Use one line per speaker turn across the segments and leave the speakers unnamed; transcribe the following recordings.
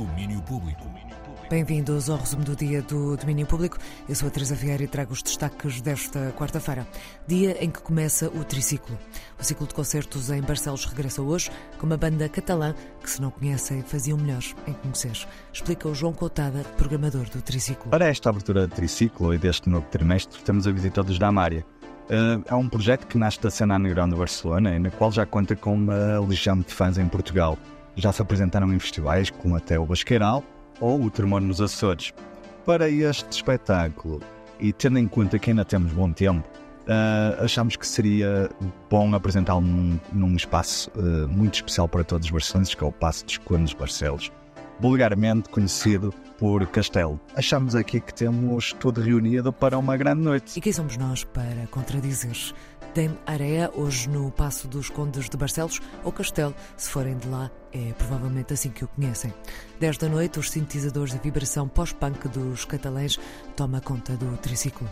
Domínio Público.
Bem-vindos ao resumo do dia do Domínio Público. Eu sou a Teresa Vieira e trago os destaques desta quarta-feira, dia em que começa o triciclo. O ciclo de concertos em Barcelos regressa hoje com uma banda catalã que, se não conhecem, faziam melhor em conhecer. Explica o João Coutada, programador do triciclo.
Para esta abertura de triciclo e deste novo trimestre, temos a visita dos Damária. Uh, é um projeto que nasce da cena underground de Barcelona e na qual já conta com uma legião de fãs em Portugal. Já se apresentaram em festivais como até o Basqueiral ou o Tremor nos Açores. Para este espetáculo, e tendo em conta que ainda temos bom tempo, uh, achamos que seria bom apresentá-lo num, num, espaço uh, muito especial para todos os barcelenses, que é o Passo dos Condes Barcelos, vulgarmente conhecido por Castelo. Achamos aqui que temos tudo reunido para uma grande noite.
E quem somos nós para contradizer? Tem areia hoje no Passo dos Condes de Barcelos ou Castelo, se forem de lá, é provavelmente assim que o conhecem. 10 da noite, os sintetizadores de vibração pós-punk dos catalães toma conta do triciclo.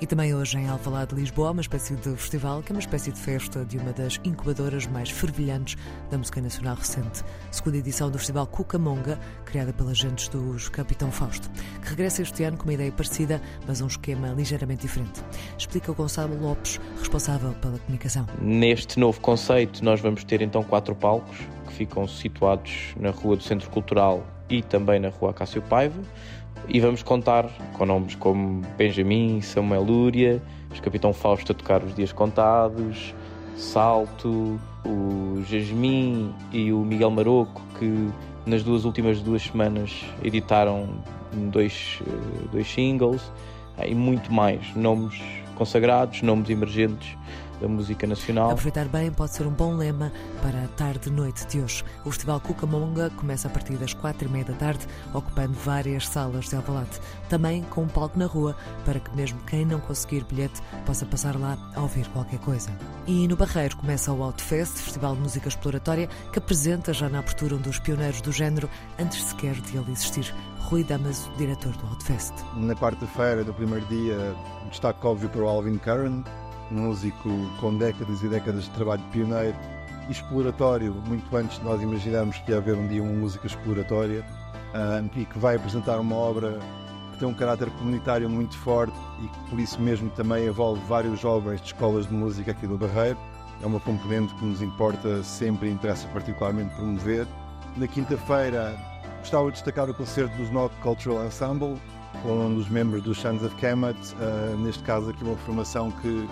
E também hoje em Alvalade, Lisboa, uma espécie de festival que é uma espécie de festa de uma das incubadoras mais fervilhantes da música nacional recente. Segunda edição do Festival Cucamonga, criada pelas agentes dos Capitão Fausto, que regressa este ano com uma ideia parecida, mas um esquema ligeiramente diferente. Explica o Gonçalo Lopes, responsável pela comunicação.
Neste novo conceito, nós vamos ter então quatro palcos que ficam situados na Rua do Centro Cultural e também na Rua Cássio Paiva e vamos contar com nomes como Benjamin, Samuel Lúria, os Capitão Fausto a tocar os dias contados, Salto, o Jasmin e o Miguel Maroco, que nas duas últimas duas semanas editaram dois, eh, dois singles e muito mais. Nomes consagrados, nomes emergentes da música nacional.
Aproveitar bem pode ser um bom lema para a tarde-noite de hoje. O Festival Cucamonga começa a partir das quatro e meia da tarde, ocupando várias salas de Alvalade. Também com um palco na rua, para que mesmo quem não conseguir bilhete possa passar lá a ouvir qualquer coisa. E no Barreiro começa o Outfest, Festival de Música Exploratória, que apresenta já na abertura um dos pioneiros do género, antes sequer de ele existir. Rui Damaso, diretor do Outfest.
Na quarta-feira do primeiro dia, destaque óbvio para o Alvin Curran, músico com décadas e décadas de trabalho pioneiro e exploratório, muito antes de nós imaginarmos que ia haver um dia uma música exploratória, uh, e que vai apresentar uma obra que tem um caráter comunitário muito forte e que por isso mesmo também envolve vários jovens de escolas de música aqui do Barreiro. É uma componente que nos importa sempre e interessa particularmente promover. Na quinta-feira gostava de destacar o concerto dos Knock Cultural Ensemble, com um dos membros dos Sons of Kemet, uh, neste caso aqui uma formação que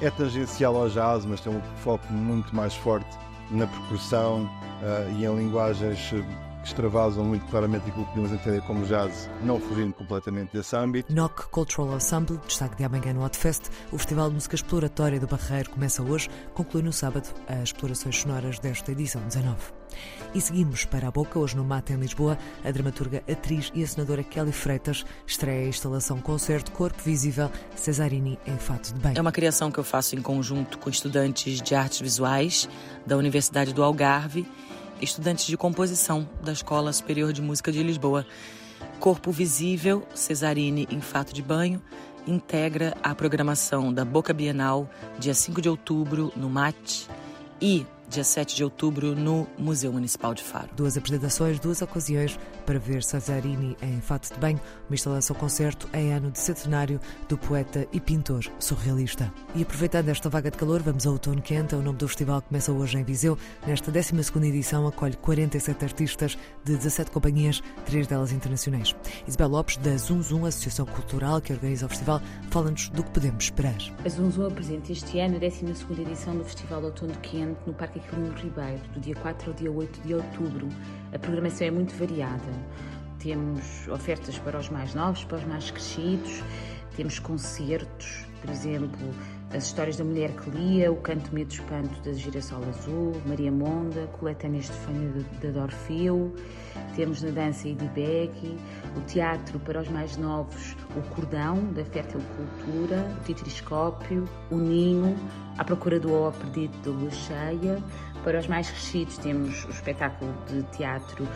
é tangencial ao jazz, mas tem um foco muito mais forte na percussão uh, e em linguagens extravasam muito claramente aquilo que podemos entender como jazz, não fugindo completamente desse âmbito.
NOC Cultural Ensemble, destaque de amanhã no Hotfest. O Festival de Música Exploratória do Barreiro começa hoje, conclui no sábado as explorações sonoras desta edição 19. E seguimos para a boca, hoje no Mate em Lisboa, a dramaturga, atriz e assinadora Kelly Freitas estreia a instalação Concerto Corpo Visível Cesarini em Fato de Bem.
É uma criação que eu faço em conjunto com estudantes de artes visuais da Universidade do Algarve, estudantes de composição da Escola Superior de Música de Lisboa. Corpo Visível Cesarini em Fato de Banho integra a programação da Boca Bienal, dia 5 de outubro, no MAT, e dia 7 de outubro, no Museu Municipal de Faro.
Duas apresentações, duas ocasiões para ver Cesarini em Fato de Banho, uma instalação-concerto em ano de centenário do poeta e pintor surrealista. E aproveitando esta vaga de calor, vamos ao outono quente. O nome do festival começa hoje em Viseu. Nesta 12 edição acolhe 47 artistas de 17 companhias, três delas internacionais. Isabel Lopes, da Zum Zum, Associação Cultural que organiza o festival, fala-nos do que podemos esperar.
A Zum Zum apresenta este ano a 12 edição do Festival Outono Quente no Parque Aquilino Ribeiro, do dia 4 ao dia 8 de outubro. A programação é muito variada. Temos ofertas para os mais novos, para os mais crescidos, temos concertos, por exemplo, as histórias da mulher que lia, o canto medo espanto da girassol azul, Maria Monda, coletânea Estefânia da Dorfeu, temos na dança Edi Begui, o teatro para os mais novos, o cordão da Fértil Cultura, o titriscópio, o ninho, à procura do ó perdido da lua cheia. Para os mais crescidos temos o espetáculo de teatro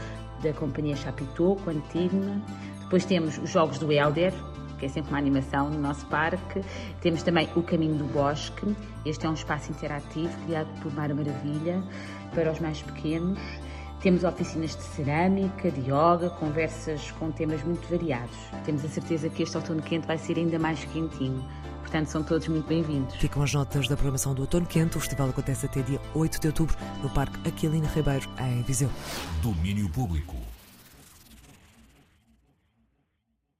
da Companhia Chapitou, com Antigma. Depois temos os Jogos do Helder, que é sempre uma animação no nosso parque. Temos também o Caminho do Bosque. Este é um espaço interativo criado por Mara Maravilha para os mais pequenos. Temos oficinas de cerâmica, de yoga, conversas com temas muito variados. Temos a certeza que este outono quente vai ser ainda mais quentinho. Portanto, são todos muito bem-vindos.
Ficam as notas da programação do Outono Quente. O festival acontece até dia 8 de outubro no Parque Aquilina Ribeiro, em Viseu.
Domínio Público.